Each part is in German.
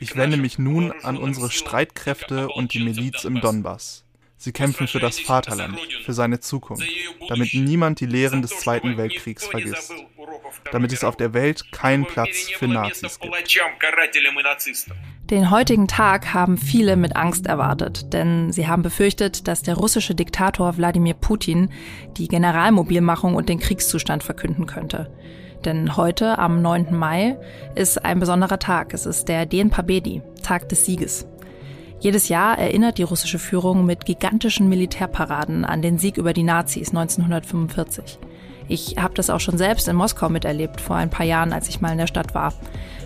Ich wende mich nun an unsere Streitkräfte und die Miliz im Donbass. Sie kämpfen für das Vaterland, für seine Zukunft, damit niemand die Lehren des Zweiten Weltkriegs vergisst, damit es auf der Welt keinen Platz für Nazis gibt. Den heutigen Tag haben viele mit Angst erwartet, denn sie haben befürchtet, dass der russische Diktator Wladimir Putin die Generalmobilmachung und den Kriegszustand verkünden könnte. Denn heute, am 9. Mai, ist ein besonderer Tag. Es ist der Den Pabedi, Tag des Sieges. Jedes Jahr erinnert die russische Führung mit gigantischen Militärparaden an den Sieg über die Nazis 1945. Ich habe das auch schon selbst in Moskau miterlebt, vor ein paar Jahren, als ich mal in der Stadt war.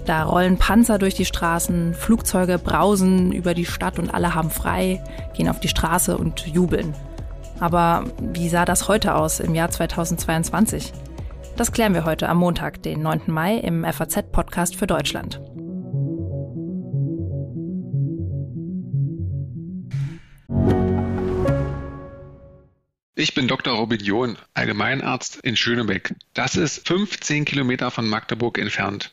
Da rollen Panzer durch die Straßen, Flugzeuge brausen über die Stadt und alle haben frei, gehen auf die Straße und jubeln. Aber wie sah das heute aus im Jahr 2022? Das klären wir heute am Montag, den 9. Mai, im FAZ-Podcast für Deutschland. Ich bin Dr. Robin John, Allgemeinarzt in Schönebeck. Das ist 15 Kilometer von Magdeburg entfernt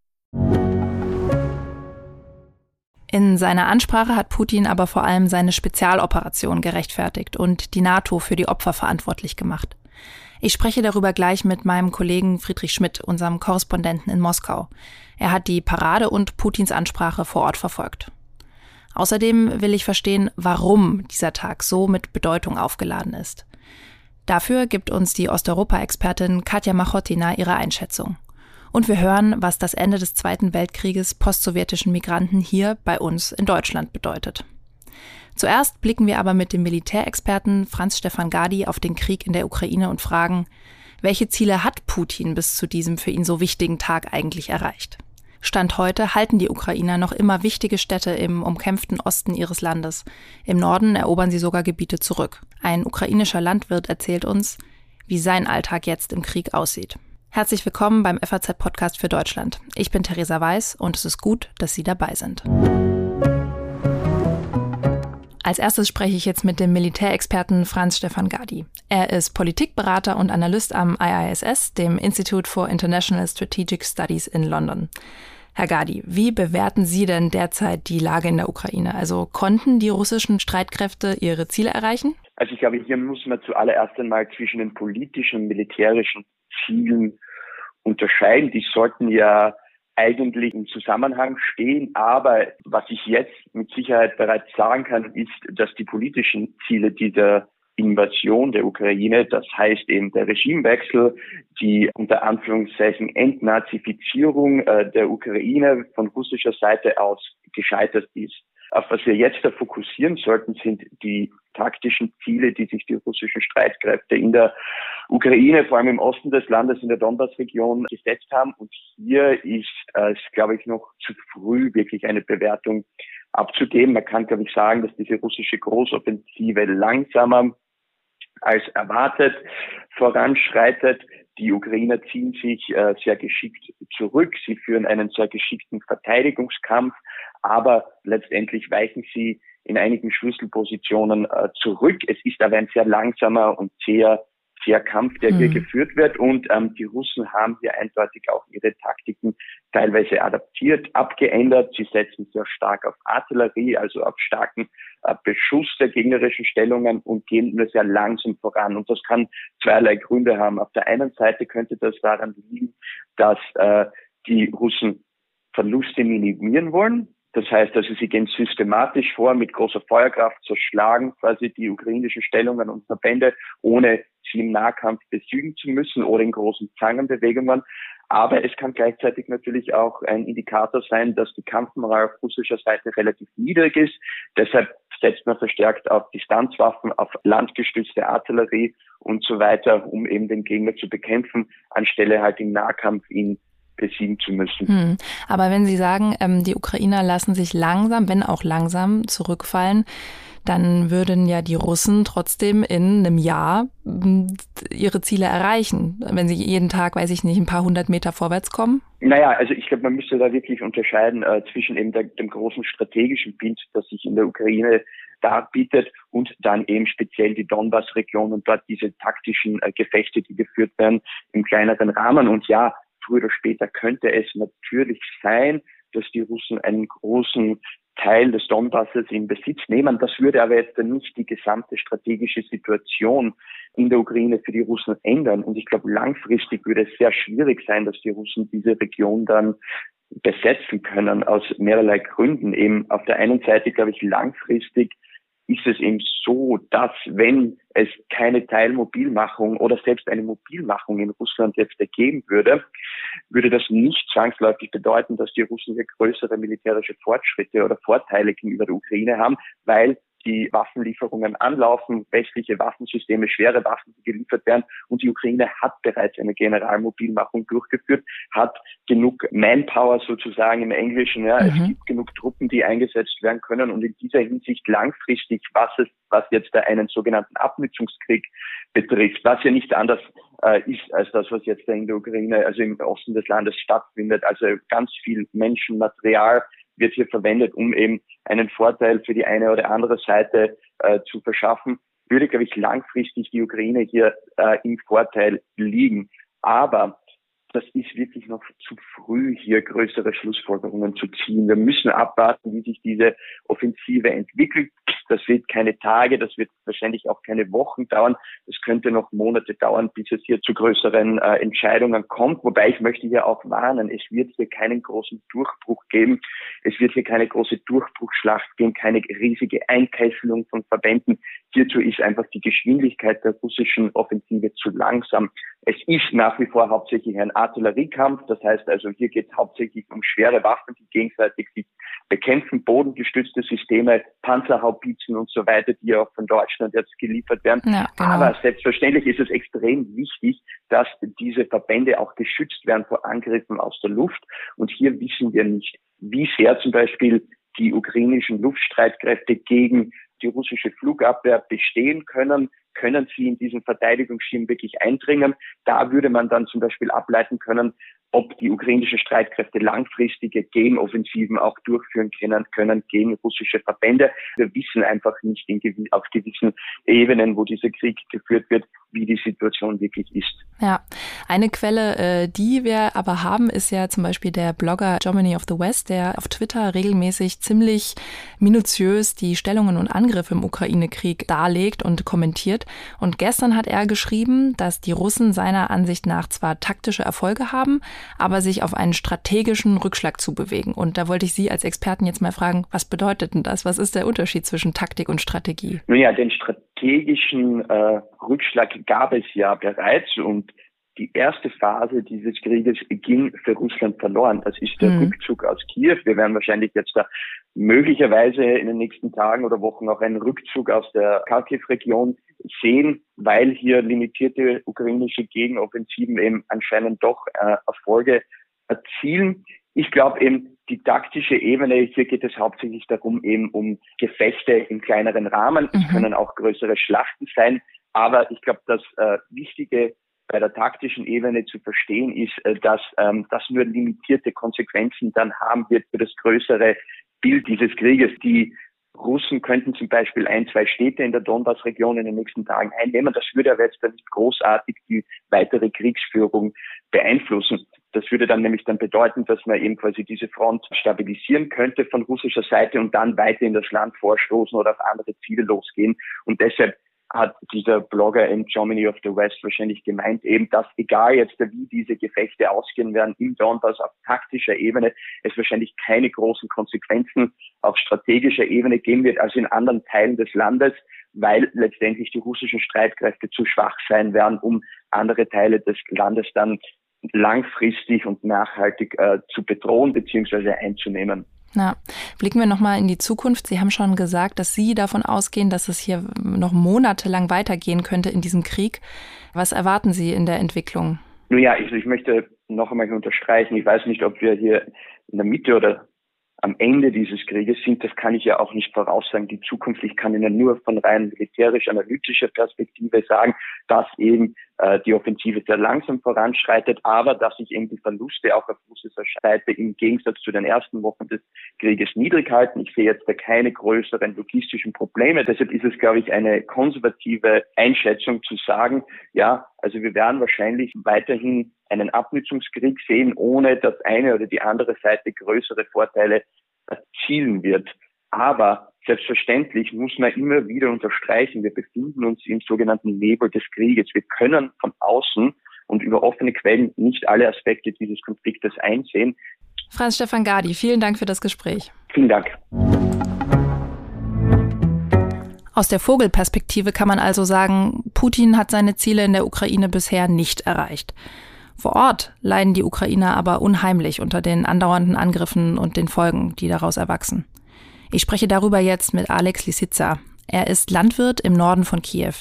In seiner Ansprache hat Putin aber vor allem seine Spezialoperation gerechtfertigt und die NATO für die Opfer verantwortlich gemacht. Ich spreche darüber gleich mit meinem Kollegen Friedrich Schmidt, unserem Korrespondenten in Moskau. Er hat die Parade und Putins Ansprache vor Ort verfolgt. Außerdem will ich verstehen, warum dieser Tag so mit Bedeutung aufgeladen ist. Dafür gibt uns die Osteuropa-Expertin Katja Machotina ihre Einschätzung. Und wir hören, was das Ende des Zweiten Weltkrieges postsowjetischen Migranten hier bei uns in Deutschland bedeutet. Zuerst blicken wir aber mit dem Militärexperten Franz Stefan Gadi auf den Krieg in der Ukraine und fragen, welche Ziele hat Putin bis zu diesem für ihn so wichtigen Tag eigentlich erreicht? Stand heute halten die Ukrainer noch immer wichtige Städte im umkämpften Osten ihres Landes. Im Norden erobern sie sogar Gebiete zurück. Ein ukrainischer Landwirt erzählt uns, wie sein Alltag jetzt im Krieg aussieht. Herzlich willkommen beim FAZ-Podcast für Deutschland. Ich bin Theresa Weiß und es ist gut, dass Sie dabei sind. Als erstes spreche ich jetzt mit dem Militärexperten Franz Stefan Gadi. Er ist Politikberater und Analyst am IISS, dem Institute for International Strategic Studies in London. Herr Gadi, wie bewerten Sie denn derzeit die Lage in der Ukraine? Also konnten die russischen Streitkräfte ihre Ziele erreichen? Also ich glaube, hier muss man zuallererst einmal zwischen den politischen und militärischen Zielen unterscheiden. Die sollten ja eigentlich im Zusammenhang stehen. Aber was ich jetzt mit Sicherheit bereits sagen kann, ist, dass die politischen Ziele dieser Invasion der Ukraine, das heißt eben der Regimewechsel, die unter Anführungszeichen Entnazifizierung äh, der Ukraine von russischer Seite aus gescheitert ist. Auf was wir jetzt da fokussieren sollten, sind die taktischen Ziele, die sich die russischen Streitkräfte in der Ukraine, vor allem im Osten des Landes, in der Donbass-Region gesetzt haben. Und hier ist es, glaube ich, noch zu früh, wirklich eine Bewertung abzugeben. Man kann, glaube ich, sagen, dass diese russische Großoffensive langsamer als erwartet voranschreitet. Die Ukrainer ziehen sich äh, sehr geschickt zurück. Sie führen einen sehr geschickten Verteidigungskampf, aber letztendlich weichen sie in einigen Schlüsselpositionen äh, zurück. Es ist aber ein sehr langsamer und sehr sehr Kampf, der hier mhm. geführt wird. Und ähm, die Russen haben hier eindeutig auch ihre Taktiken teilweise adaptiert, abgeändert. Sie setzen sehr stark auf Artillerie, also auf starken äh, Beschuss der gegnerischen Stellungen und gehen nur sehr langsam voran. Und das kann zweierlei Gründe haben. Auf der einen Seite könnte das daran liegen, dass äh, die Russen Verluste minimieren wollen. Das heißt also, sie gehen systematisch vor, mit großer Feuerkraft zerschlagen quasi die ukrainischen Stellungen und Verbände, ohne sie im Nahkampf besiegen zu müssen oder in großen Zangenbewegungen. Aber es kann gleichzeitig natürlich auch ein Indikator sein, dass die Kampfmoral auf russischer Seite relativ niedrig ist. Deshalb setzt man verstärkt auf Distanzwaffen, auf landgestützte Artillerie und so weiter, um eben den Gegner zu bekämpfen, anstelle halt im Nahkampf ihn besiegen zu müssen. Hm. Aber wenn Sie sagen, ähm, die Ukrainer lassen sich langsam, wenn auch langsam, zurückfallen, dann würden ja die Russen trotzdem in einem Jahr hm, ihre Ziele erreichen, wenn sie jeden Tag, weiß ich nicht, ein paar hundert Meter vorwärts kommen? Naja, also ich glaube, man müsste da wirklich unterscheiden äh, zwischen eben der, dem großen strategischen Bild, das sich in der Ukraine darbietet und dann eben speziell die Donbass-Region und dort diese taktischen äh, Gefechte, die geführt werden im kleineren Rahmen. Und ja, früher oder später könnte es natürlich sein, dass die Russen einen großen Teil des Donbasses in Besitz nehmen. Das würde aber jetzt nicht die gesamte strategische Situation in der Ukraine für die Russen ändern. Und ich glaube, langfristig würde es sehr schwierig sein, dass die Russen diese Region dann besetzen können aus mehrerlei Gründen. Eben auf der einen Seite, glaube ich, langfristig ist es eben so, dass wenn es keine Teilmobilmachung oder selbst eine Mobilmachung in Russland jetzt ergeben würde, würde das nicht zwangsläufig bedeuten, dass die Russen hier größere militärische Fortschritte oder Vorteile gegenüber der Ukraine haben, weil die Waffenlieferungen anlaufen, westliche Waffensysteme, schwere Waffen, die geliefert werden. Und die Ukraine hat bereits eine Generalmobilmachung durchgeführt, hat genug Manpower sozusagen im Englischen. Ja. Mhm. Es gibt genug Truppen, die eingesetzt werden können. Und in dieser Hinsicht langfristig, was es, was jetzt da einen sogenannten Abnutzungskrieg betrifft, was ja nicht anders äh, ist als das, was jetzt da in der Ukraine, also im Osten des Landes stattfindet. Also ganz viel Menschenmaterial, wird hier verwendet, um eben einen Vorteil für die eine oder andere Seite äh, zu verschaffen, würde, glaube ich, langfristig die Ukraine hier äh, im Vorteil liegen. Aber das ist wirklich noch zu früh, hier größere Schlussfolgerungen zu ziehen. Wir müssen abwarten, wie sich diese Offensive entwickelt. Das wird keine Tage, das wird wahrscheinlich auch keine Wochen dauern. Das könnte noch Monate dauern, bis es hier zu größeren äh, Entscheidungen kommt. Wobei ich möchte hier auch warnen, es wird hier keinen großen Durchbruch geben. Es wird hier keine große Durchbruchsschlacht geben, keine riesige Einkesselung von Verbänden. Hierzu ist einfach die Geschwindigkeit der russischen Offensive zu langsam. Es ist nach wie vor hauptsächlich ein Artilleriekampf. Das heißt also, hier geht es hauptsächlich um schwere Waffen, die gegenseitig sich bekämpfen, bodengestützte Systeme, Panzerhaubitzen und so weiter, die auch von Deutschland jetzt geliefert werden. Ja, genau. Aber selbstverständlich ist es extrem wichtig, dass diese Verbände auch geschützt werden vor Angriffen aus der Luft. Und hier wissen wir nicht, wie sehr zum Beispiel die ukrainischen Luftstreitkräfte gegen die russische Flugabwehr bestehen können, können sie in diesen Verteidigungsschirm wirklich eindringen. Da würde man dann zum Beispiel ableiten können, ob die ukrainischen Streitkräfte langfristige Gegenoffensiven auch durchführen können, können gegen russische Verbände. Wir wissen einfach nicht in, auf gewissen Ebenen, wo dieser Krieg geführt wird, wie die Situation wirklich ist. Ja, eine Quelle, äh, die wir aber haben, ist ja zum Beispiel der Blogger Germany of the West, der auf Twitter regelmäßig ziemlich minutiös die Stellungen und Angriffe im Ukraine-Krieg darlegt und kommentiert. Und gestern hat er geschrieben, dass die Russen seiner Ansicht nach zwar taktische Erfolge haben, aber sich auf einen strategischen Rückschlag zu bewegen. Und da wollte ich Sie als Experten jetzt mal fragen, was bedeutet denn das? Was ist der Unterschied zwischen Taktik und Strategie? Nun ja, den strategischen äh, Rückschlag gab es ja bereits und die erste Phase dieses Krieges ging für Russland verloren. Das ist der mhm. Rückzug aus Kiew. Wir werden wahrscheinlich jetzt da möglicherweise in den nächsten Tagen oder Wochen auch einen Rückzug aus der Kharkiv-Region sehen, weil hier limitierte ukrainische Gegenoffensiven eben anscheinend doch äh, Erfolge erzielen. Ich glaube eben, die taktische Ebene, hier geht es hauptsächlich darum, eben um Gefechte im kleineren Rahmen. Es mhm. können auch größere Schlachten sein. Aber ich glaube, das äh, Wichtige bei der taktischen Ebene zu verstehen ist, äh, dass ähm, das nur limitierte Konsequenzen dann haben wird für das größere Bild dieses Krieges. Die Russen könnten zum Beispiel ein, zwei Städte in der Donbass-Region in den nächsten Tagen einnehmen. Das würde aber jetzt dann nicht großartig die weitere Kriegsführung beeinflussen. Das würde dann nämlich dann bedeuten, dass man eben quasi diese Front stabilisieren könnte von russischer Seite und dann weiter in das Land vorstoßen oder auf andere Ziele losgehen. Und deshalb hat dieser Blogger in Germany of the West wahrscheinlich gemeint, eben, dass egal jetzt wie diese Gefechte ausgehen werden im Donbass auf taktischer Ebene, es wahrscheinlich keine großen Konsequenzen auf strategischer Ebene geben wird als in anderen Teilen des Landes, weil letztendlich die russischen Streitkräfte zu schwach sein werden, um andere Teile des Landes dann langfristig und nachhaltig äh, zu bedrohen bzw. einzunehmen. Ja. Blicken wir nochmal in die Zukunft. Sie haben schon gesagt, dass Sie davon ausgehen, dass es hier noch monatelang weitergehen könnte in diesem Krieg. Was erwarten Sie in der Entwicklung? Nun ja, ich, ich möchte noch einmal unterstreichen, ich weiß nicht, ob wir hier in der Mitte oder am Ende dieses Krieges sind, das kann ich ja auch nicht voraussagen, die Zukunft. Ich kann Ihnen nur von rein militärisch-analytischer Perspektive sagen, dass eben die Offensive sehr langsam voranschreitet, aber dass sich eben die Verluste auch auf russischer Seite im Gegensatz zu den ersten Wochen des Krieges niedrig halten. Ich sehe jetzt da keine größeren logistischen Probleme. Deshalb ist es, glaube ich, eine konservative Einschätzung zu sagen, ja, also wir werden wahrscheinlich weiterhin einen Abnutzungskrieg sehen, ohne dass eine oder die andere Seite größere Vorteile erzielen wird. Aber selbstverständlich muss man immer wieder unterstreichen, wir befinden uns im sogenannten Nebel des Krieges. Wir können von außen und über offene Quellen nicht alle Aspekte dieses Konfliktes einsehen. Franz Stefan Gadi, vielen Dank für das Gespräch. Vielen Dank. Aus der Vogelperspektive kann man also sagen, Putin hat seine Ziele in der Ukraine bisher nicht erreicht. Vor Ort leiden die Ukrainer aber unheimlich unter den andauernden Angriffen und den Folgen, die daraus erwachsen. Ich spreche darüber jetzt mit Alex Lisitsa. Er ist Landwirt im Norden von Kiew.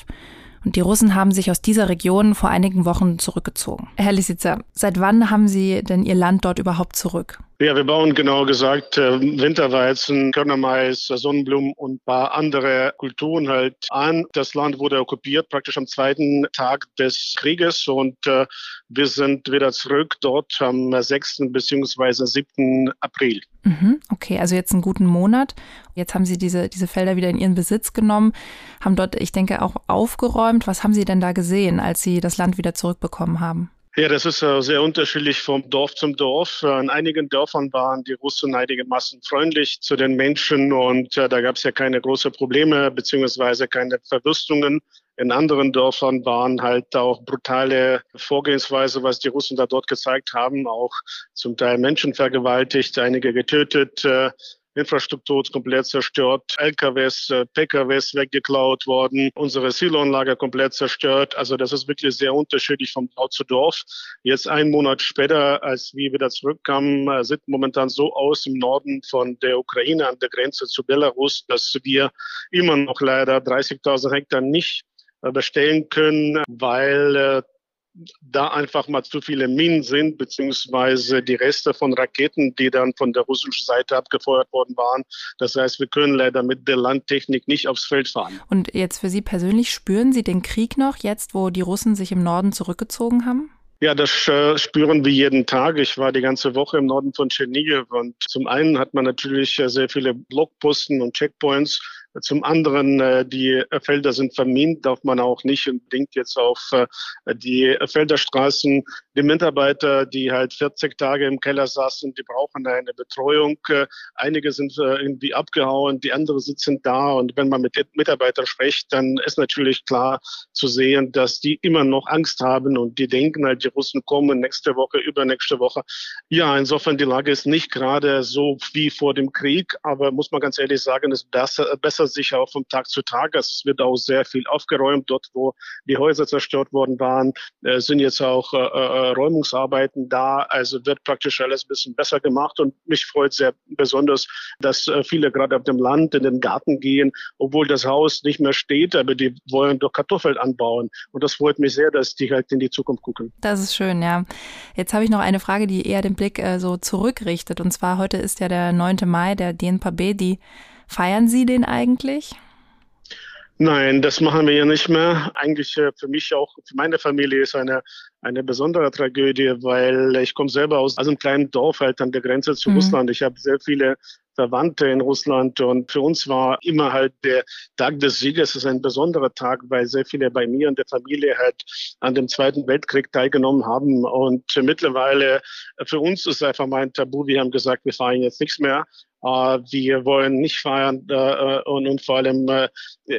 Und die Russen haben sich aus dieser Region vor einigen Wochen zurückgezogen. Herr Lisitsa, seit wann haben Sie denn Ihr Land dort überhaupt zurück? Ja, wir bauen genau gesagt äh, Winterweizen, Körnermais, Sonnenblumen und ein paar andere Kulturen halt an. Das Land wurde okkupiert praktisch am zweiten Tag des Krieges und äh, wir sind wieder zurück dort am 6. bzw. 7. April. Mhm, okay, also jetzt einen guten Monat. Jetzt haben Sie diese, diese Felder wieder in Ihren Besitz genommen, haben dort, ich denke, auch aufgeräumt. Was haben Sie denn da gesehen, als Sie das Land wieder zurückbekommen haben? Ja, das ist äh, sehr unterschiedlich vom Dorf zum Dorf. Äh, in einigen Dörfern waren die Russen einigermaßen freundlich zu den Menschen und äh, da gab es ja keine großen Probleme beziehungsweise keine Verwüstungen. In anderen Dörfern waren halt auch brutale Vorgehensweise, was die Russen da dort gezeigt haben, auch zum Teil Menschen vergewaltigt, einige getötet. Infrastruktur komplett zerstört, LKWs, äh, PKWs weggeklaut worden, unsere Siloanlage komplett zerstört. Also das ist wirklich sehr unterschiedlich vom Dorf zu Dorf. Jetzt einen Monat später, als wir wieder zurückkamen, äh, sieht momentan so aus im Norden von der Ukraine an der Grenze zu Belarus, dass wir immer noch leider 30.000 Hektar nicht äh, bestellen können, weil da einfach mal zu viele Minen sind, beziehungsweise die Reste von Raketen, die dann von der russischen Seite abgefeuert worden waren. Das heißt, wir können leider mit der Landtechnik nicht aufs Feld fahren. Und jetzt für Sie persönlich, spüren Sie den Krieg noch, jetzt wo die Russen sich im Norden zurückgezogen haben? Ja, das äh, spüren wir jeden Tag. Ich war die ganze Woche im Norden von Tschernigiv und zum einen hat man natürlich äh, sehr viele Blockposten und Checkpoints zum anderen, äh, die Felder sind vermint, darf man auch nicht unbedingt jetzt auf äh, die Felderstraßen. Die Mitarbeiter, die halt 40 Tage im Keller saßen, die brauchen eine Betreuung. Äh, einige sind irgendwie abgehauen, die anderen sitzen da. Und wenn man mit Mitarbeitern spricht, dann ist natürlich klar zu sehen, dass die immer noch Angst haben und die denken halt, die Russen kommen nächste Woche, übernächste Woche. Ja, insofern die Lage ist nicht gerade so wie vor dem Krieg, aber muss man ganz ehrlich sagen, ist besser, besser verbessert sich auch vom Tag zu Tag. Also es wird auch sehr viel aufgeräumt. Dort, wo die Häuser zerstört worden waren, äh, sind jetzt auch äh, äh, Räumungsarbeiten da. Also wird praktisch alles ein bisschen besser gemacht. Und mich freut sehr besonders, dass äh, viele gerade auf dem Land in den Garten gehen, obwohl das Haus nicht mehr steht, aber die wollen doch Kartoffeln anbauen. Und das freut mich sehr, dass die halt in die Zukunft gucken. Das ist schön, ja. Jetzt habe ich noch eine Frage, die eher den Blick äh, so zurückrichtet. Und zwar heute ist ja der 9. Mai, der Dien Pabedi. Feiern Sie den eigentlich? Nein, das machen wir ja nicht mehr. Eigentlich äh, für mich auch, für meine Familie ist eine, eine besondere Tragödie, weil ich komme selber aus, aus einem kleinen Dorf halt an der Grenze zu mhm. Russland. Ich habe sehr viele Verwandte in Russland und für uns war immer halt der Tag des Sieges ist ein besonderer Tag, weil sehr viele bei mir und der Familie halt an dem Zweiten Weltkrieg teilgenommen haben und mittlerweile für uns ist einfach mein Tabu. Wir haben gesagt, wir feiern jetzt nichts mehr. Uh, wir wollen nicht feiern uh, und, und, vor allem uh,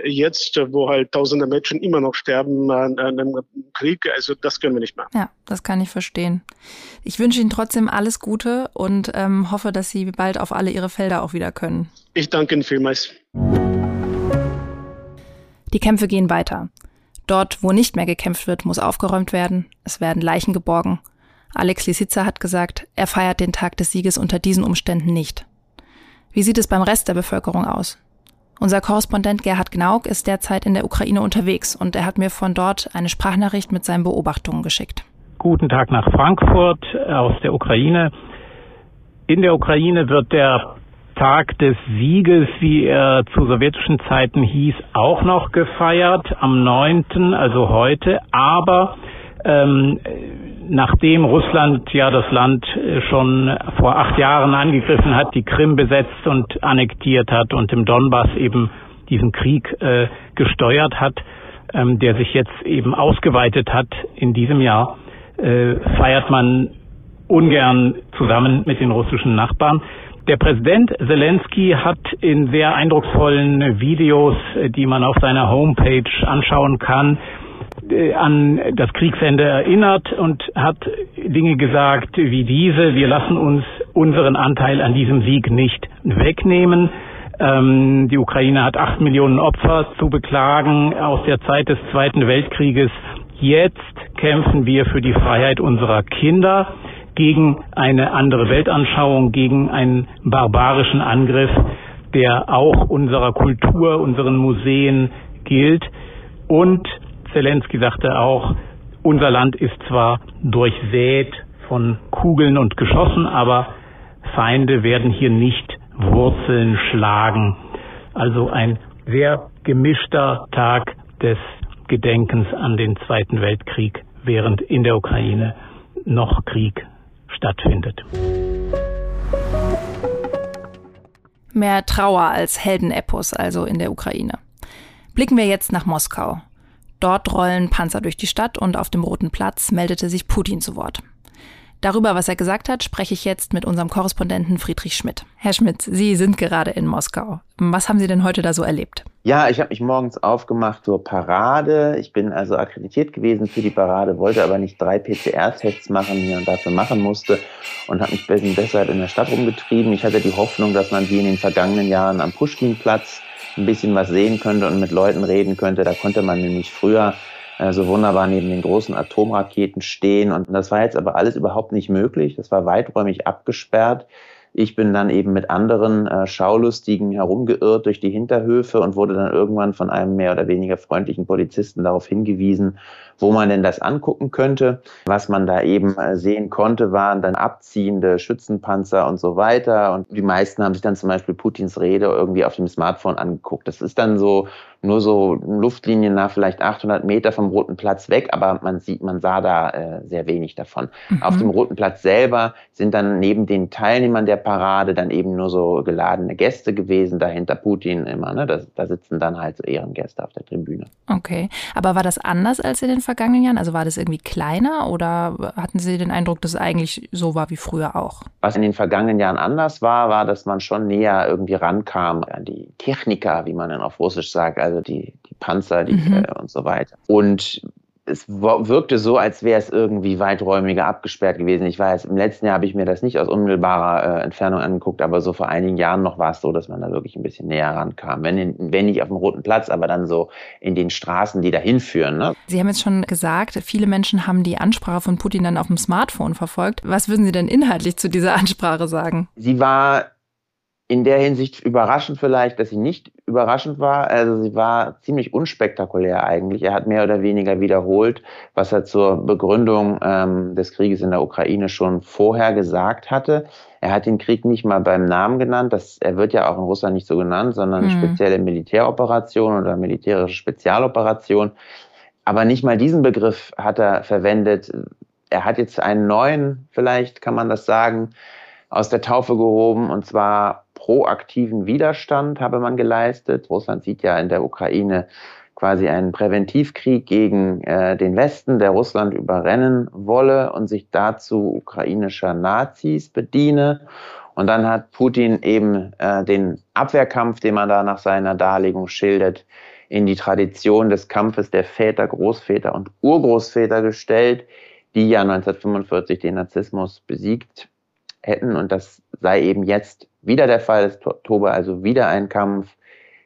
jetzt, wo halt tausende Menschen immer noch sterben an, einem Krieg, also das können wir nicht mehr. Ja, das kann ich verstehen. Ich wünsche Ihnen trotzdem alles Gute und ähm, hoffe, dass Sie bald auf alle Ihre Felder auch wieder können. Ich danke Ihnen vielmals. Die Kämpfe gehen weiter. Dort, wo nicht mehr gekämpft wird, muss aufgeräumt werden. Es werden Leichen geborgen. Alex Lisitza hat gesagt, er feiert den Tag des Sieges unter diesen Umständen nicht. Wie sieht es beim Rest der Bevölkerung aus? Unser Korrespondent Gerhard Gnauk ist derzeit in der Ukraine unterwegs und er hat mir von dort eine Sprachnachricht mit seinen Beobachtungen geschickt. Guten Tag nach Frankfurt aus der Ukraine. In der Ukraine wird der Tag des Sieges, wie er zu sowjetischen Zeiten hieß, auch noch gefeiert am 9., also heute. Aber ähm, nachdem Russland ja das Land schon vor acht Jahren angegriffen hat, die Krim besetzt und annektiert hat und im Donbass eben diesen Krieg äh, gesteuert hat, ähm, der sich jetzt eben ausgeweitet hat in diesem Jahr, äh, feiert man ungern zusammen mit den russischen Nachbarn. Der Präsident Zelensky hat in sehr eindrucksvollen Videos, die man auf seiner Homepage anschauen kann, äh, an das Kriegsende erinnert und hat Dinge gesagt wie diese. Wir lassen uns unseren Anteil an diesem Sieg nicht wegnehmen. Ähm, die Ukraine hat acht Millionen Opfer zu beklagen aus der Zeit des Zweiten Weltkrieges. Jetzt kämpfen wir für die Freiheit unserer Kinder gegen eine andere Weltanschauung, gegen einen barbarischen Angriff, der auch unserer Kultur, unseren Museen gilt. Und Zelensky sagte auch, unser Land ist zwar durchsät von Kugeln und Geschossen, aber Feinde werden hier nicht Wurzeln schlagen. Also ein sehr gemischter Tag des Gedenkens an den Zweiten Weltkrieg, während in der Ukraine noch Krieg stattfindet. Mehr Trauer als Heldenepos also in der Ukraine. Blicken wir jetzt nach Moskau. Dort rollen Panzer durch die Stadt und auf dem Roten Platz meldete sich Putin zu Wort. Darüber, was er gesagt hat, spreche ich jetzt mit unserem Korrespondenten Friedrich Schmidt. Herr Schmidt, Sie sind gerade in Moskau. Was haben Sie denn heute da so erlebt? Ja, ich habe mich morgens aufgemacht zur Parade. Ich bin also akkreditiert gewesen für die Parade, wollte aber nicht drei PCR-Tests machen, die man dafür machen musste und habe mich deshalb in der Stadt rumgetrieben. Ich hatte die Hoffnung, dass man wie in den vergangenen Jahren am Pushkinplatz ein bisschen was sehen könnte und mit Leuten reden könnte. Da konnte man nämlich früher äh, so wunderbar neben den großen Atomraketen stehen. Und das war jetzt aber alles überhaupt nicht möglich. Das war weiträumig abgesperrt. Ich bin dann eben mit anderen äh, Schaulustigen herumgeirrt durch die Hinterhöfe und wurde dann irgendwann von einem mehr oder weniger freundlichen Polizisten darauf hingewiesen, wo man denn das angucken könnte. Was man da eben äh, sehen konnte, waren dann abziehende Schützenpanzer und so weiter. Und die meisten haben sich dann zum Beispiel Putins Rede irgendwie auf dem Smartphone angeguckt. Das ist dann so nur so Luftlinien nach vielleicht 800 Meter vom Roten Platz weg, aber man sieht, man sah da äh, sehr wenig davon. Mhm. Auf dem Roten Platz selber sind dann neben den Teilnehmern der Parade dann eben nur so geladene Gäste gewesen, dahinter Putin immer. Ne? Da, da sitzen dann halt so Ehrengäste auf der Tribüne. Okay, aber war das anders als in den vergangenen Jahren? Also war das irgendwie kleiner oder hatten Sie den Eindruck, dass es eigentlich so war wie früher auch? Was in den vergangenen Jahren anders war, war, dass man schon näher irgendwie rankam an die Techniker, wie man dann auf Russisch sagt, also die, die Panzer die, mhm. äh, und so weiter. Und es wirkte so, als wäre es irgendwie weiträumiger abgesperrt gewesen. Ich weiß, im letzten Jahr habe ich mir das nicht aus unmittelbarer äh, Entfernung angeguckt, aber so vor einigen Jahren noch war es so, dass man da wirklich ein bisschen näher rankam. Wenn, in, wenn nicht auf dem Roten Platz, aber dann so in den Straßen, die dahin führen. Ne? Sie haben jetzt schon gesagt, viele Menschen haben die Ansprache von Putin dann auf dem Smartphone verfolgt. Was würden Sie denn inhaltlich zu dieser Ansprache sagen? Sie war in der Hinsicht überraschend vielleicht, dass sie nicht überraschend war. Also sie war ziemlich unspektakulär eigentlich. Er hat mehr oder weniger wiederholt, was er zur Begründung ähm, des Krieges in der Ukraine schon vorher gesagt hatte. Er hat den Krieg nicht mal beim Namen genannt. Das, er wird ja auch in Russland nicht so genannt, sondern mhm. spezielle Militäroperation oder militärische Spezialoperation. Aber nicht mal diesen Begriff hat er verwendet. Er hat jetzt einen neuen, vielleicht kann man das sagen, aus der Taufe gehoben, und zwar proaktiven Widerstand habe man geleistet. Russland sieht ja in der Ukraine quasi einen Präventivkrieg gegen äh, den Westen, der Russland überrennen wolle und sich dazu ukrainischer Nazis bediene. Und dann hat Putin eben äh, den Abwehrkampf, den man da nach seiner Darlegung schildert, in die Tradition des Kampfes der Väter, Großväter und Urgroßväter gestellt, die ja 1945 den Narzissmus besiegt hätten. Und das sei eben jetzt wieder der Fall. Es tobe also wieder ein Kampf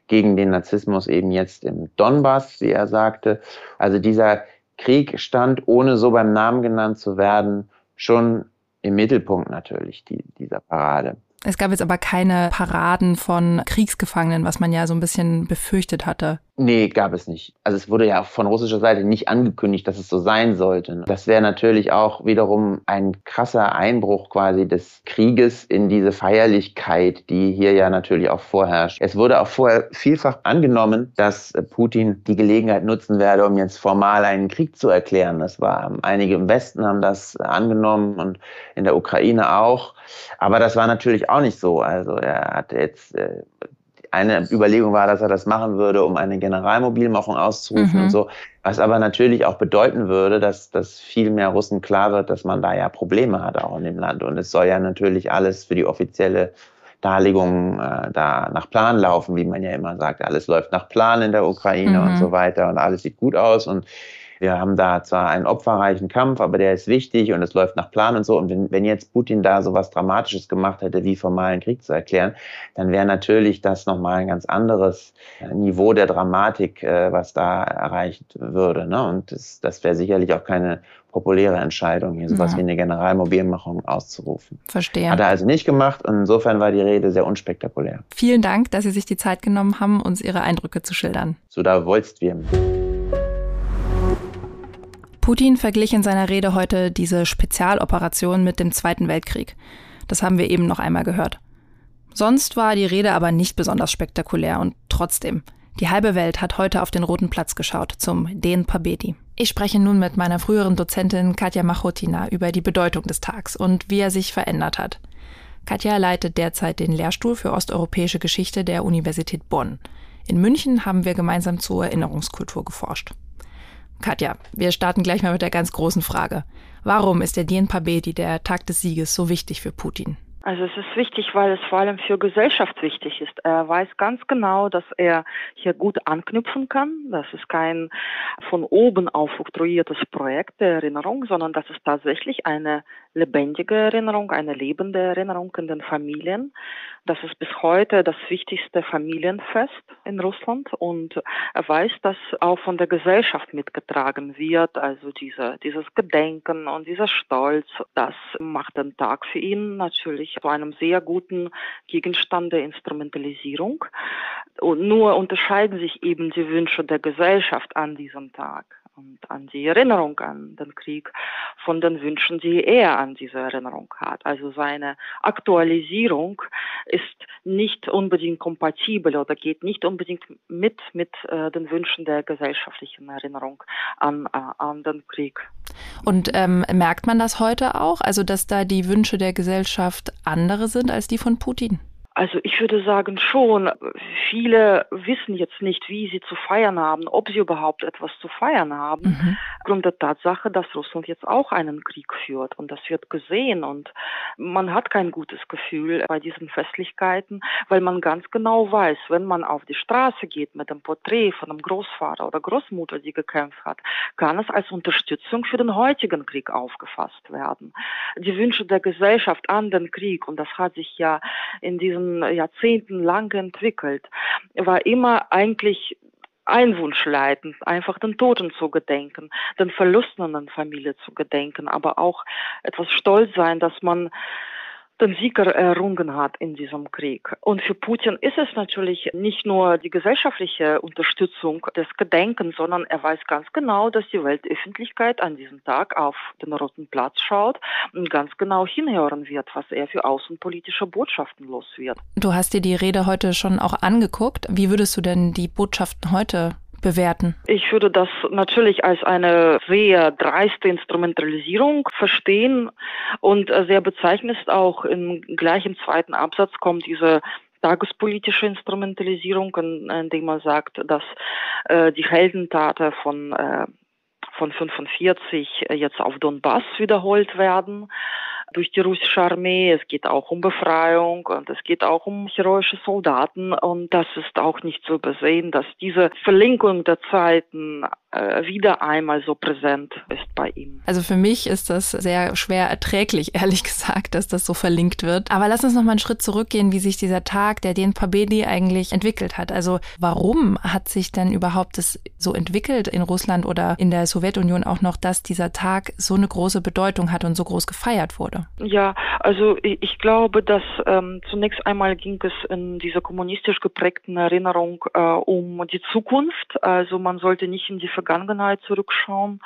gegen den Narzissmus eben jetzt im Donbass, wie er sagte. Also dieser Krieg stand, ohne so beim Namen genannt zu werden, schon im Mittelpunkt natürlich die, dieser Parade. Es gab jetzt aber keine Paraden von Kriegsgefangenen, was man ja so ein bisschen befürchtet hatte. Nee, gab es nicht. Also es wurde ja von russischer Seite nicht angekündigt, dass es so sein sollte. Das wäre natürlich auch wiederum ein krasser Einbruch quasi des Krieges in diese Feierlichkeit, die hier ja natürlich auch vorherrscht. Es wurde auch vorher vielfach angenommen, dass Putin die Gelegenheit nutzen werde, um jetzt formal einen Krieg zu erklären. Das war einige im Westen haben das angenommen und in der Ukraine auch. Aber das war natürlich auch nicht so. Also er hat jetzt äh, eine Überlegung war, dass er das machen würde, um eine Generalmobilmachung auszurufen mhm. und so. Was aber natürlich auch bedeuten würde, dass, dass viel mehr Russen klar wird, dass man da ja Probleme hat auch in dem Land. Und es soll ja natürlich alles für die offizielle Darlegung äh, da nach Plan laufen, wie man ja immer sagt. Alles läuft nach Plan in der Ukraine mhm. und so weiter und alles sieht gut aus und wir haben da zwar einen opferreichen Kampf, aber der ist wichtig und es läuft nach Plan und so. Und wenn, wenn jetzt Putin da so was Dramatisches gemacht hätte, wie formalen Krieg zu erklären, dann wäre natürlich das nochmal ein ganz anderes Niveau der Dramatik, äh, was da erreicht würde. Ne? Und das, das wäre sicherlich auch keine populäre Entscheidung, hier sowas ja. wie eine Generalmobilmachung auszurufen. Verstehe. Hat er also nicht gemacht und insofern war die Rede sehr unspektakulär. Vielen Dank, dass Sie sich die Zeit genommen haben, uns Ihre Eindrücke zu schildern. So da wolltst wir. Putin verglich in seiner Rede heute diese Spezialoperation mit dem Zweiten Weltkrieg. Das haben wir eben noch einmal gehört. Sonst war die Rede aber nicht besonders spektakulär und trotzdem. Die halbe Welt hat heute auf den Roten Platz geschaut zum Den Pabedi. Ich spreche nun mit meiner früheren Dozentin Katja Machotina über die Bedeutung des Tags und wie er sich verändert hat. Katja leitet derzeit den Lehrstuhl für osteuropäische Geschichte der Universität Bonn. In München haben wir gemeinsam zur Erinnerungskultur geforscht. Katja, wir starten gleich mal mit der ganz großen Frage. Warum ist der Dien Pabedi, der Tag des Sieges, so wichtig für Putin? Also es ist wichtig, weil es vor allem für Gesellschaft wichtig ist. Er weiß ganz genau, dass er hier gut anknüpfen kann. Das ist kein von oben aufoktroyiertes Projekt der Erinnerung, sondern das ist tatsächlich eine lebendige Erinnerung, eine lebende Erinnerung in den Familien. Das ist bis heute das wichtigste Familienfest in Russland und er weiß, dass auch von der Gesellschaft mitgetragen wird. Also diese, dieses Gedenken und dieser Stolz, das macht den Tag für ihn natürlich zu einem sehr guten Gegenstand der Instrumentalisierung. Und nur unterscheiden sich eben die Wünsche der Gesellschaft an diesem Tag und an die Erinnerung an den Krieg von den Wünschen, die er an diese Erinnerung hat. Also seine Aktualisierung ist nicht unbedingt kompatibel oder geht nicht unbedingt mit mit äh, den Wünschen der gesellschaftlichen Erinnerung an, äh, an den Krieg. Und ähm, merkt man das heute auch, also dass da die Wünsche der Gesellschaft andere sind als die von Putin? Also ich würde sagen schon, viele wissen jetzt nicht, wie sie zu feiern haben, ob sie überhaupt etwas zu feiern haben, mhm. aufgrund der Tatsache, dass Russland jetzt auch einen Krieg führt und das wird gesehen und man hat kein gutes Gefühl bei diesen Festlichkeiten, weil man ganz genau weiß, wenn man auf die Straße geht mit dem Porträt von einem Großvater oder Großmutter, die gekämpft hat, kann es als Unterstützung für den heutigen Krieg aufgefasst werden. Die Wünsche der Gesellschaft an den Krieg und das hat sich ja in diesen Jahrzehnten lang entwickelt, war immer eigentlich ein Wunsch leitend, einfach den Toten zu gedenken, den Verlusten an der Familie zu gedenken, aber auch etwas stolz sein, dass man den Sieg errungen hat in diesem Krieg. Und für Putin ist es natürlich nicht nur die gesellschaftliche Unterstützung des Gedenkens, sondern er weiß ganz genau, dass die Weltöffentlichkeit an diesem Tag auf den Roten Platz schaut und ganz genau hinhören wird, was er für außenpolitische Botschaften los wird. Du hast dir die Rede heute schon auch angeguckt. Wie würdest du denn die Botschaften heute bewerten? Ich würde das natürlich als eine sehr dreiste Instrumentalisierung verstehen und sehr bezeichnend auch im gleichen zweiten Absatz kommt diese tagespolitische Instrumentalisierung, indem man sagt, dass äh, die Heldentate von äh, von 45 jetzt auf Donbass wiederholt werden durch die russische Armee. Es geht auch um Befreiung und es geht auch um heroische Soldaten. Und das ist auch nicht zu übersehen, dass diese Verlinkung der Zeiten äh, wieder einmal so präsent ist bei ihm. Also für mich ist das sehr schwer erträglich, ehrlich gesagt, dass das so verlinkt wird. Aber lass uns noch mal einen Schritt zurückgehen, wie sich dieser Tag, der den Pabedi eigentlich entwickelt hat. Also warum hat sich denn überhaupt das so entwickelt in Russland oder in der Sowjetunion auch noch, dass dieser Tag so eine große Bedeutung hat und so groß gefeiert wurde? Wurde? Ja, also ich glaube, dass ähm, zunächst einmal ging es in dieser kommunistisch geprägten Erinnerung äh, um die Zukunft. Also man sollte nicht in die Vergangenheit zurückschauen.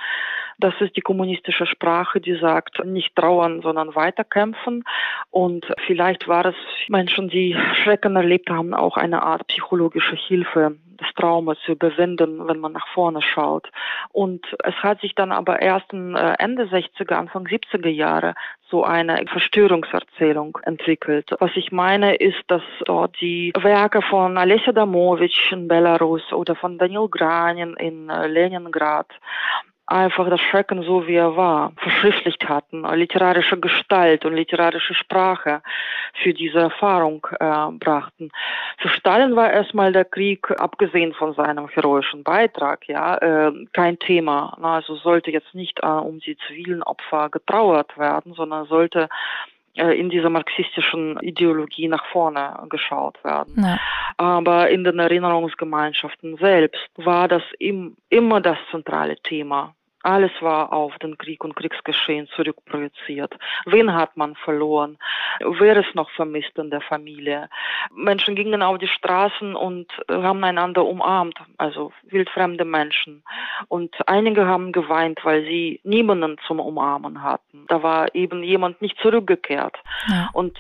Das ist die kommunistische Sprache, die sagt, nicht trauern, sondern weiterkämpfen. Und vielleicht war es Menschen, die Schrecken erlebt haben, auch eine Art psychologische Hilfe, das Trauma zu überwinden, wenn man nach vorne schaut. Und es hat sich dann aber erst äh, Ende 60er, Anfang 70er Jahre so eine Verstörungserzählung entwickelt. Was ich meine, ist, dass dort die Werke von Alessia Damovic in Belarus oder von Daniel Granin in äh, Leningrad einfach das Schrecken so wie er war, verschriftlicht hatten, literarische Gestalt und literarische Sprache für diese Erfahrung äh, brachten. Für Stalin war erstmal der Krieg, abgesehen von seinem heroischen Beitrag, ja, äh, kein Thema. Na, also sollte jetzt nicht äh, um die zivilen Opfer getrauert werden, sondern sollte äh, in dieser marxistischen Ideologie nach vorne geschaut werden. Ja. Aber in den Erinnerungsgemeinschaften selbst war das im, immer das zentrale Thema. Alles war auf den Krieg und Kriegsgeschehen zurückprojiziert. Wen hat man verloren? Wer ist noch vermisst in der Familie? Menschen gingen auf die Straßen und haben einander umarmt, also wildfremde Menschen. Und einige haben geweint, weil sie niemanden zum Umarmen hatten. Da war eben jemand nicht zurückgekehrt. Ja. Und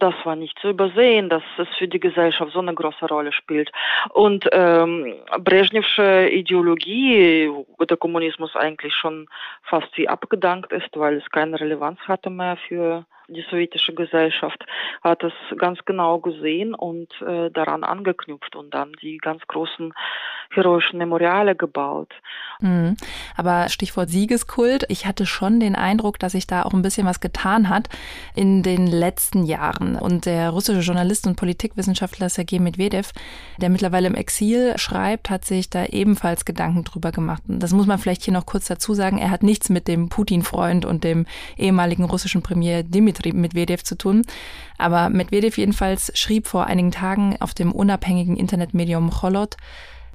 das war nicht zu übersehen, dass es für die Gesellschaft so eine große Rolle spielt. Und ähm, Brezhnevsche Ideologie, wo der Kommunismus eigentlich schon fast wie abgedankt ist, weil es keine Relevanz hatte mehr für die sowjetische Gesellschaft hat es ganz genau gesehen und äh, daran angeknüpft und dann die ganz großen heroischen Memoriale gebaut. Mhm. Aber Stichwort Siegeskult, ich hatte schon den Eindruck, dass sich da auch ein bisschen was getan hat in den letzten Jahren. Und der russische Journalist und Politikwissenschaftler Sergei Medvedev, der mittlerweile im Exil schreibt, hat sich da ebenfalls Gedanken drüber gemacht. Und das muss man vielleicht hier noch kurz dazu sagen. Er hat nichts mit dem Putin-Freund und dem ehemaligen russischen Premier Dmitri Medvedev zu tun. Aber Medvedev jedenfalls schrieb vor einigen Tagen auf dem unabhängigen Internetmedium Cholot,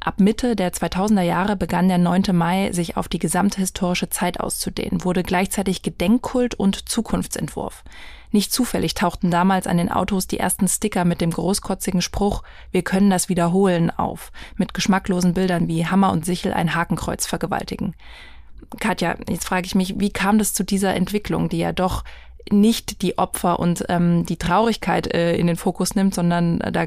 Ab Mitte der 2000er Jahre begann der 9. Mai sich auf die gesamte historische Zeit auszudehnen, wurde gleichzeitig Gedenkkult und Zukunftsentwurf. Nicht zufällig tauchten damals an den Autos die ersten Sticker mit dem großkotzigen Spruch Wir können das wiederholen auf, mit geschmacklosen Bildern wie Hammer und Sichel ein Hakenkreuz vergewaltigen. Katja, jetzt frage ich mich, wie kam das zu dieser Entwicklung, die ja doch nicht die Opfer und ähm, die Traurigkeit äh, in den Fokus nimmt, sondern äh, da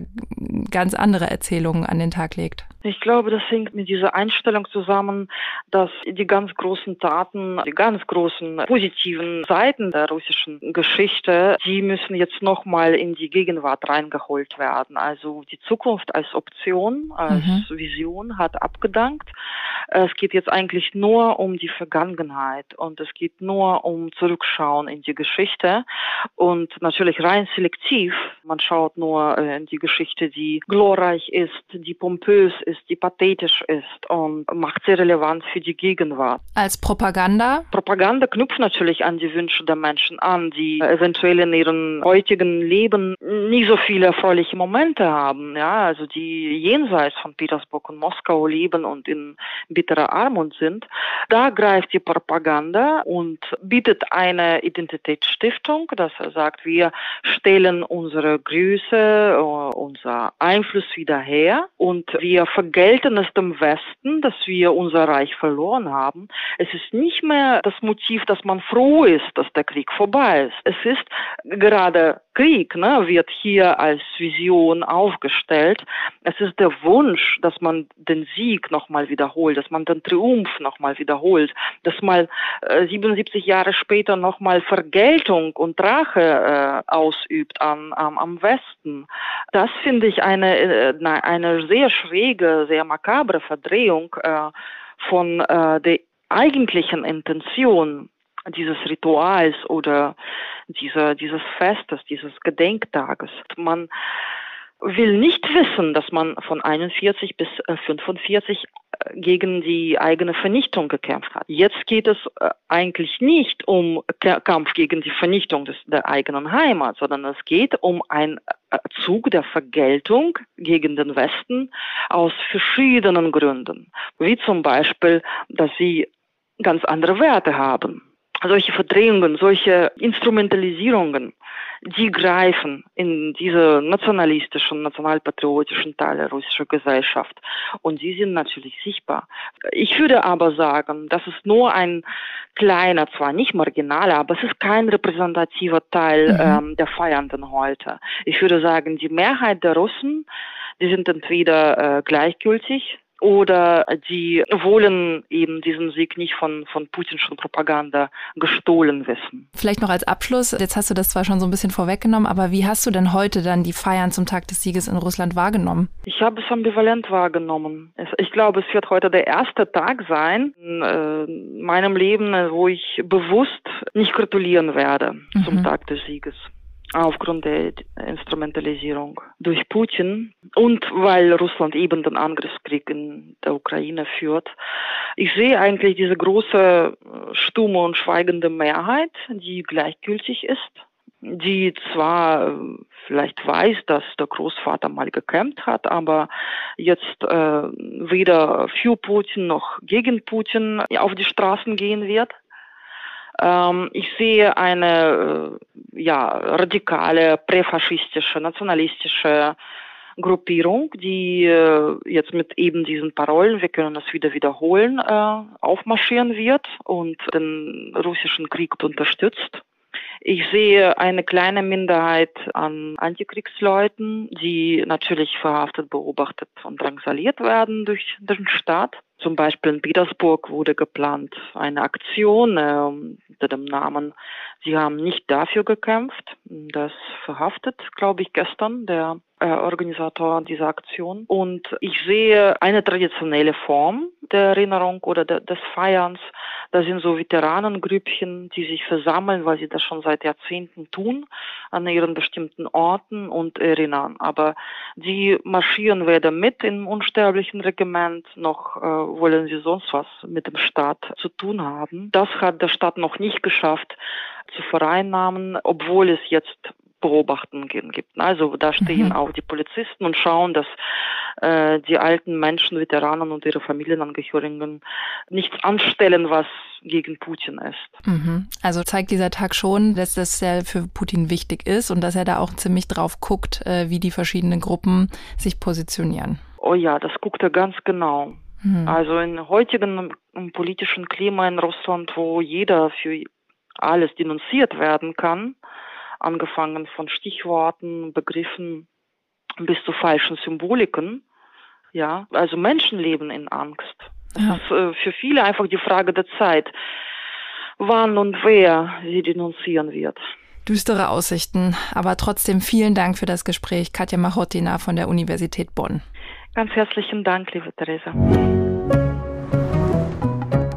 ganz andere Erzählungen an den Tag legt. Ich glaube, das hängt mit dieser Einstellung zusammen, dass die ganz großen Taten, die ganz großen positiven Seiten der russischen Geschichte, die müssen jetzt nochmal in die Gegenwart reingeholt werden. Also die Zukunft als Option, als mhm. Vision hat abgedankt. Es geht jetzt eigentlich nur um die Vergangenheit und es geht nur um Zurückschauen in die Geschichte und natürlich rein selektiv. Man schaut nur äh, in die Geschichte, die glorreich ist, die pompös ist, die pathetisch ist und macht sie relevant für die Gegenwart. Als Propaganda? Propaganda knüpft natürlich an die Wünsche der Menschen an, die eventuell in ihrem heutigen Leben nie so viele erfreuliche Momente haben, ja, also die jenseits von Petersburg und Moskau leben und in bitterer Armut sind. Da greift die Propaganda und bietet eine Identitätsstiftung, dass er sagt, wir stellen unsere Größe, äh, unser Einfluss wieder her und wir vergelten es dem Westen, dass wir unser Reich verloren haben. Es ist nicht mehr das Motiv, dass man froh ist, dass der Krieg vorbei ist. Es ist gerade Krieg, ne, wird hier als Vision aufgestellt. Es ist der Wunsch, dass man den Sieg nochmal wiederholt, dass man den Triumph nochmal wiederholt, dass man äh, 77 Jahre später nochmal Vergeltung und Rache äh, ausübt an, am, am Westen. Das finde ich eine, äh, eine sehr schräge, sehr makabre Verdrehung äh, von äh, der eigentlichen Intention dieses Rituals oder dieser, dieses Festes, dieses Gedenktages. Man will nicht wissen, dass man von 41 bis 45 äh, äh, gegen die eigene Vernichtung gekämpft hat. Jetzt geht es äh, eigentlich nicht um Kampf gegen die Vernichtung des, der eigenen Heimat, sondern es geht um einen Zug der Vergeltung gegen den Westen aus verschiedenen Gründen, wie zum Beispiel, dass sie ganz andere Werte haben solche Verdrehungen, solche Instrumentalisierungen, die greifen in diese nationalistischen, nationalpatriotischen Teile russischer Gesellschaft. Und sie sind natürlich sichtbar. Ich würde aber sagen, das ist nur ein kleiner, zwar nicht marginaler, aber es ist kein repräsentativer Teil mhm. ähm, der Feiernden heute. Ich würde sagen, die Mehrheit der Russen, die sind entweder äh, gleichgültig oder die wollen eben diesen Sieg nicht von, von putinschen Propaganda gestohlen wissen. Vielleicht noch als Abschluss, jetzt hast du das zwar schon so ein bisschen vorweggenommen, aber wie hast du denn heute dann die Feiern zum Tag des Sieges in Russland wahrgenommen? Ich habe es ambivalent wahrgenommen. Ich glaube, es wird heute der erste Tag sein in äh, meinem Leben, wo ich bewusst nicht gratulieren werde mhm. zum Tag des Sieges aufgrund der Instrumentalisierung durch Putin und weil Russland eben den Angriffskrieg in der Ukraine führt. Ich sehe eigentlich diese große stumme und schweigende Mehrheit, die gleichgültig ist, die zwar äh, vielleicht weiß, dass der Großvater mal gekämpft hat, aber jetzt äh, weder für Putin noch gegen Putin auf die Straßen gehen wird. Ähm, ich sehe eine ja, radikale, präfaschistische, nationalistische Gruppierung, die äh, jetzt mit eben diesen Parolen, wir können das wieder wiederholen, äh, aufmarschieren wird und den russischen Krieg unterstützt. Ich sehe eine kleine Minderheit an Antikriegsleuten, die natürlich verhaftet, beobachtet und drangsaliert werden durch den Staat. Zum Beispiel in Petersburg wurde geplant eine Aktion äh, unter dem Namen Sie haben nicht dafür gekämpft. Das verhaftet, glaube ich, gestern der äh, Organisator dieser Aktion. Und ich sehe eine traditionelle Form der Erinnerung oder de, des Feierns. Das sind so Veteranengrüppchen, die sich versammeln, weil sie das schon seit Jahrzehnten tun, an ihren bestimmten Orten und erinnern. Aber die marschieren weder mit im unsterblichen Regiment, noch äh, wollen sie sonst was mit dem Staat zu tun haben. Das hat der Staat noch nicht geschafft zu vereinnahmen, obwohl es jetzt Beobachten gibt. Also da stehen mhm. auch die Polizisten und schauen, dass äh, die alten Menschen, Veteranen und ihre Familienangehörigen nichts anstellen, was gegen Putin ist. Mhm. Also zeigt dieser Tag schon, dass das ja für Putin wichtig ist und dass er da auch ziemlich drauf guckt, äh, wie die verschiedenen Gruppen sich positionieren. Oh ja, das guckt er ganz genau. Mhm. Also in heutigen politischen Klima in Russland, wo jeder für alles denunziert werden kann, angefangen von Stichworten, Begriffen bis zu falschen Symboliken. Ja, also Menschen leben in Angst. Ja. äh, für viele einfach die Frage der Zeit, wann und wer sie denunzieren wird. Düstere Aussichten, aber trotzdem vielen Dank für das Gespräch, Katja Machotina von der Universität Bonn. Ganz herzlichen Dank, liebe Theresa.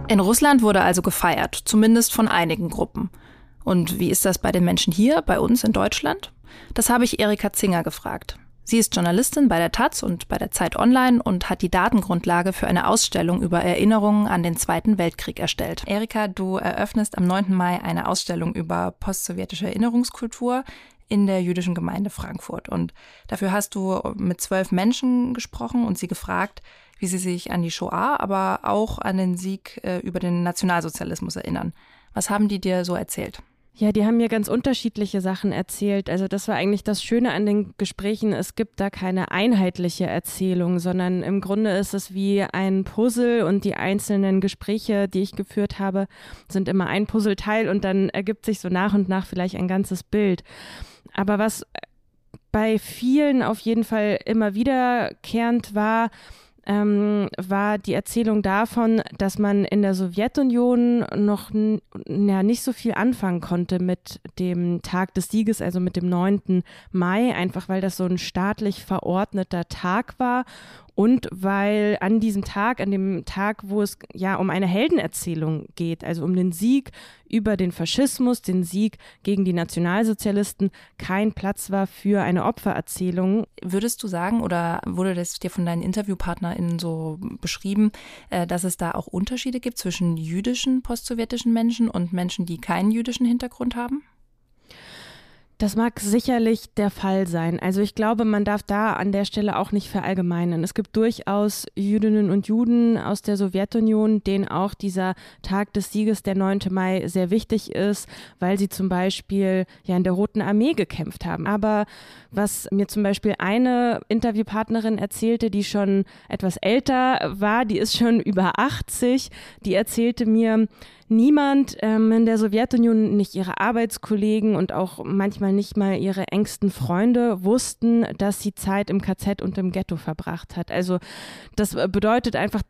In Russland wurde also gefeiert, zumindest von einigen Gruppen. Und wie ist das bei den Menschen hier, bei uns in Deutschland? Das habe ich Erika Zinger gefragt. Sie ist Journalistin bei der Taz und bei der Zeit Online und hat die Datengrundlage für eine Ausstellung über Erinnerungen an den Zweiten Weltkrieg erstellt. Erika, du eröffnest am 9. Mai eine Ausstellung über postsowjetische Erinnerungskultur in der jüdischen Gemeinde Frankfurt. Und dafür hast du mit zwölf Menschen gesprochen und sie gefragt, wie sie sich an die Shoah, aber auch an den Sieg äh, über den Nationalsozialismus erinnern. Was haben die dir so erzählt? Ja, die haben mir ganz unterschiedliche Sachen erzählt. Also das war eigentlich das Schöne an den Gesprächen. Es gibt da keine einheitliche Erzählung, sondern im Grunde ist es wie ein Puzzle und die einzelnen Gespräche, die ich geführt habe, sind immer ein Puzzleteil und dann ergibt sich so nach und nach vielleicht ein ganzes Bild. Aber was bei vielen auf jeden Fall immer wiederkehrend war, ähm, war die Erzählung davon, dass man in der Sowjetunion noch ja, nicht so viel anfangen konnte mit dem Tag des Sieges, also mit dem 9. Mai, einfach weil das so ein staatlich verordneter Tag war und weil an diesem Tag, an dem Tag, wo es ja um eine Heldenerzählung geht, also um den Sieg über den Faschismus, den Sieg gegen die Nationalsozialisten, kein Platz war für eine Opfererzählung. Würdest du sagen, oder wurde das dir von deinen InterviewpartnerInnen so beschrieben, äh, dass es da auch Unterschiede gibt zwischen jüdischen postsowjetischen Menschen und Menschen, die keinen jüdischen Hintergrund haben? Das mag sicherlich der Fall sein. Also ich glaube, man darf da an der Stelle auch nicht verallgemeinern. Es gibt durchaus Jüdinnen und Juden aus der Sowjetunion, denen auch dieser Tag des Sieges, der 9. Mai, sehr wichtig ist, weil sie zum Beispiel ja in der Roten Armee gekämpft haben. Aber was mir zum Beispiel eine Interviewpartnerin erzählte, die schon etwas älter war, die ist schon über 80, die erzählte mir, niemand ähm, in der Sowjetunion, nicht ihre Arbeitskollegen und auch manchmal nicht mal ihre engsten Freunde wussten, dass sie Zeit im KZ und im Ghetto verbracht hat. Also das bedeutet einfach,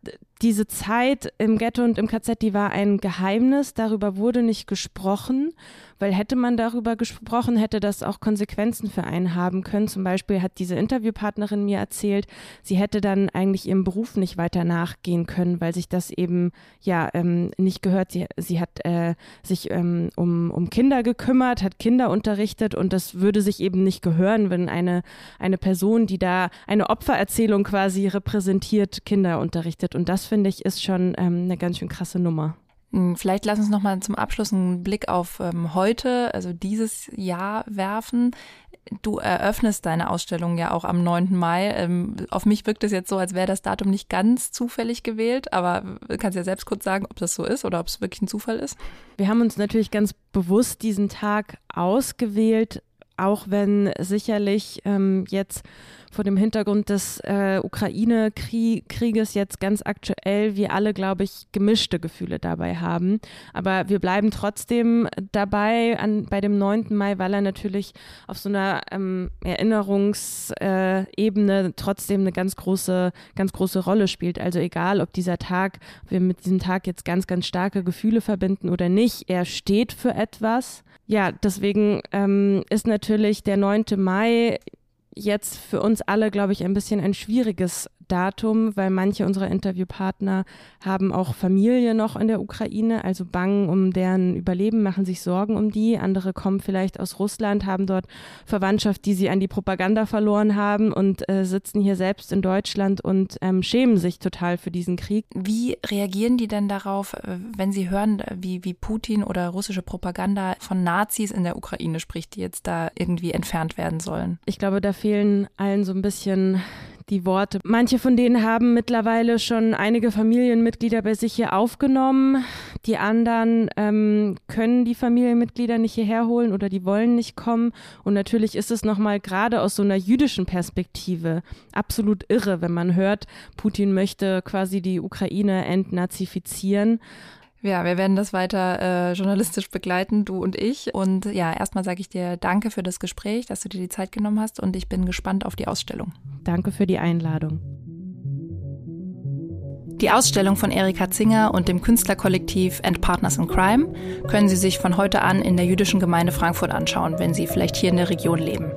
diese Zeit im Ghetto und im KZ, die war ein Geheimnis, darüber wurde nicht gesprochen, weil hätte man darüber gesprochen, hätte das auch Konsequenzen für einen haben können. Zum Beispiel hat diese Interviewpartnerin mir erzählt, sie hätte dann eigentlich ihrem Beruf nicht weiter nachgehen können, weil sich das eben ja ähm, nicht gehört. Sie, sie hat äh, sich ähm, um, um Kinder gekümmert, hat Kinder unterrichtet und das würde sich eben nicht gehören, wenn eine, eine Person, die da eine Opfererzählung quasi repräsentiert, Kinder unterrichtet. Und das finde ich, ist schon ähm, eine ganz schön krasse Nummer. Hm, vielleicht lass uns noch mal zum Abschluss einen Blick auf ähm, heute, also dieses Jahr werfen. Du eröffnest deine Ausstellung ja auch am 9. Mai. Ähm, auf mich wirkt es jetzt so, als wäre das Datum nicht ganz zufällig gewählt, aber du kannst ja selbst kurz sagen, ob das so ist oder ob es wirklich ein Zufall ist. Wir haben uns natürlich ganz bewusst diesen Tag ausgewählt, auch wenn sicherlich ähm, jetzt vor dem Hintergrund des äh, Ukraine-Krieges jetzt ganz aktuell wir alle, glaube ich, gemischte Gefühle dabei haben. Aber wir bleiben trotzdem dabei an, bei dem 9. Mai, weil er natürlich auf so einer ähm, Erinnerungsebene trotzdem eine ganz große, ganz große Rolle spielt. Also egal, ob dieser Tag, wir mit diesem Tag jetzt ganz, ganz starke Gefühle verbinden oder nicht, er steht für etwas ja, deswegen ähm, ist natürlich der 9. Mai jetzt für uns alle, glaube ich, ein bisschen ein schwieriges Datum, weil manche unserer Interviewpartner haben auch Familie noch in der Ukraine, also bangen um deren Überleben, machen sich Sorgen um die. Andere kommen vielleicht aus Russland, haben dort Verwandtschaft, die sie an die Propaganda verloren haben und äh, sitzen hier selbst in Deutschland und ähm, schämen sich total für diesen Krieg. Wie reagieren die denn darauf, äh, wenn sie hören, wie, wie Putin oder russische Propaganda von Nazis in der Ukraine spricht, die jetzt da irgendwie entfernt werden sollen? Ich glaube, da fehlen allen so ein bisschen die Worte. Manche von denen haben mittlerweile schon einige Familienmitglieder bei sich hier aufgenommen. Die anderen ähm, können die Familienmitglieder nicht hierher holen oder die wollen nicht kommen. Und natürlich ist es nochmal gerade aus so einer jüdischen Perspektive absolut irre, wenn man hört, Putin möchte quasi die Ukraine entnazifizieren. Ja, wir werden das weiter äh, journalistisch begleiten, du und ich. Und ja, erstmal sage ich dir danke für das Gespräch, dass du dir die Zeit genommen hast und ich bin gespannt auf die Ausstellung. Danke für die Einladung. Die Ausstellung von Erika Zinger und dem Künstlerkollektiv And Partners in Crime können Sie sich von heute an in der jüdischen Gemeinde Frankfurt anschauen, wenn Sie vielleicht hier in der Region leben.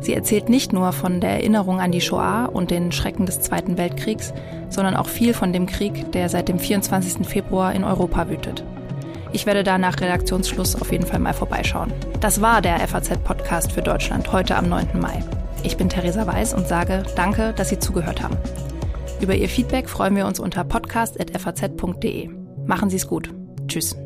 Sie erzählt nicht nur von der Erinnerung an die Shoah und den Schrecken des Zweiten Weltkriegs, sondern auch viel von dem Krieg, der seit dem 24. Februar in Europa wütet. Ich werde da nach Redaktionsschluss auf jeden Fall mal vorbeischauen. Das war der FAZ-Podcast für Deutschland heute am 9. Mai. Ich bin Theresa Weiß und sage danke, dass Sie zugehört haben. Über Ihr Feedback freuen wir uns unter podcast.faz.de. Machen Sie es gut. Tschüss.